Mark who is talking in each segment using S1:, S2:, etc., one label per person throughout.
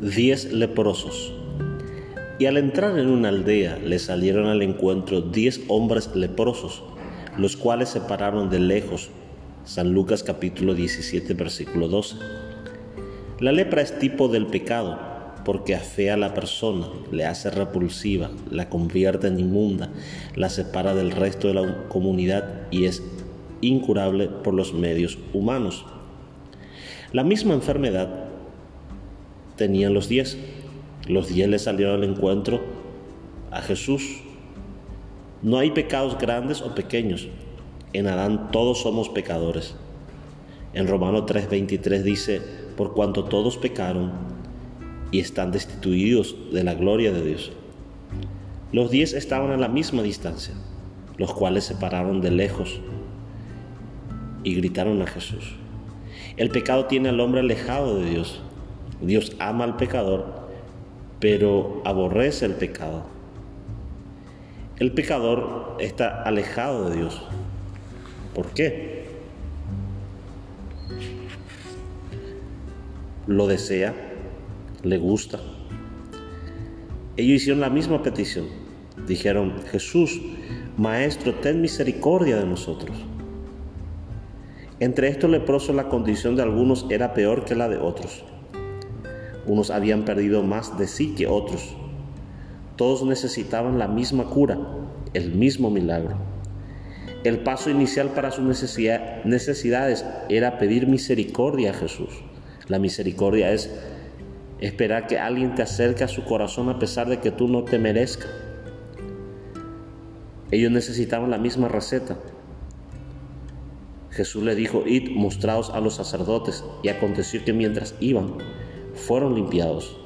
S1: diez leprosos. Y al entrar en una aldea le salieron al encuentro diez hombres leprosos, los cuales se pararon de lejos. San Lucas capítulo 17 versículo 12. La lepra es tipo del pecado, porque afea a la persona, le hace repulsiva, la convierte en inmunda, la separa del resto de la comunidad y es incurable por los medios humanos. La misma enfermedad tenían los diez. Los diez le salieron al encuentro a Jesús. No hay pecados grandes o pequeños. En Adán todos somos pecadores. En Romano 3:23 dice, por cuanto todos pecaron y están destituidos de la gloria de Dios. Los diez estaban a la misma distancia, los cuales se pararon de lejos y gritaron a Jesús. El pecado tiene al hombre alejado de Dios. Dios ama al pecador, pero aborrece el pecado. El pecador está alejado de Dios. ¿Por qué? Lo desea, le gusta. Ellos hicieron la misma petición. Dijeron, Jesús, Maestro, ten misericordia de nosotros. Entre estos leprosos la condición de algunos era peor que la de otros. Unos habían perdido más de sí que otros. Todos necesitaban la misma cura, el mismo milagro. El paso inicial para sus necesidades era pedir misericordia a Jesús. La misericordia es esperar que alguien te acerque a su corazón a pesar de que tú no te merezcas. Ellos necesitaban la misma receta. Jesús le dijo, id, mostraos a los sacerdotes. Y aconteció que mientras iban, fueron limpiados.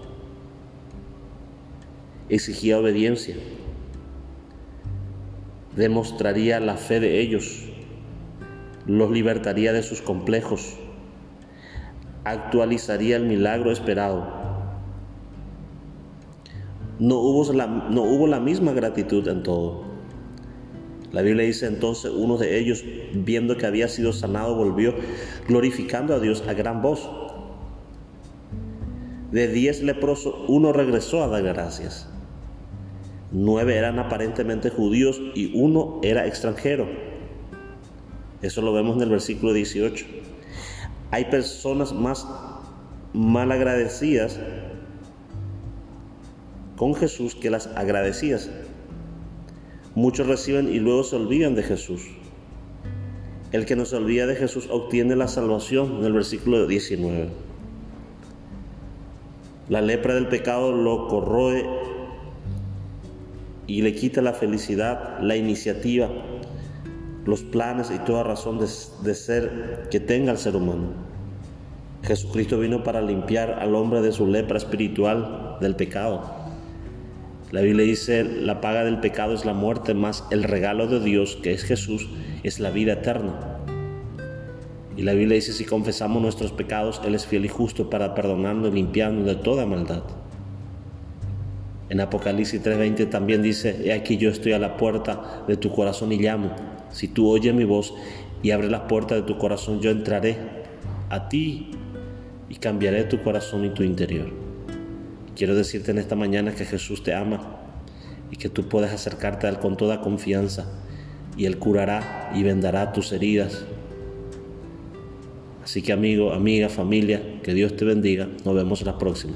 S1: Exigía obediencia. Demostraría la fe de ellos. Los libertaría de sus complejos. Actualizaría el milagro esperado. No hubo la, no hubo la misma gratitud en todo. La Biblia dice entonces uno de ellos, viendo que había sido sanado, volvió glorificando a Dios a gran voz de diez leprosos, uno regresó a dar gracias. Nueve eran aparentemente judíos y uno era extranjero. Eso lo vemos en el versículo 18. Hay personas más mal agradecidas con Jesús que las agradecidas. Muchos reciben y luego se olvidan de Jesús. El que no se olvida de Jesús obtiene la salvación en el versículo 19. La lepra del pecado lo corroe y le quita la felicidad, la iniciativa, los planes y toda razón de, ser que tenga el ser humano. Jesucristo vino para limpiar al hombre de su lepra espiritual del pecado. La Biblia dice, la paga del pecado es la muerte, más el regalo de Dios, que es Jesús, es la vida eterna. Y la Biblia dice, si confesamos nuestros pecados, Él es fiel y justo para perdonarnos y limpiarnos de toda maldad. En Apocalipsis 3:20 también dice, he aquí yo estoy a la puerta de tu corazón y llamo. Si tú oyes mi voz y abres las puertas de tu corazón, yo entraré a ti y cambiaré tu corazón y tu interior. Quiero decirte en esta mañana que Jesús te ama y que tú puedes acercarte a Él con toda confianza y Él curará y vendará tus heridas Así que amigo, amiga, familia, que Dios te bendiga. Nos vemos la próxima.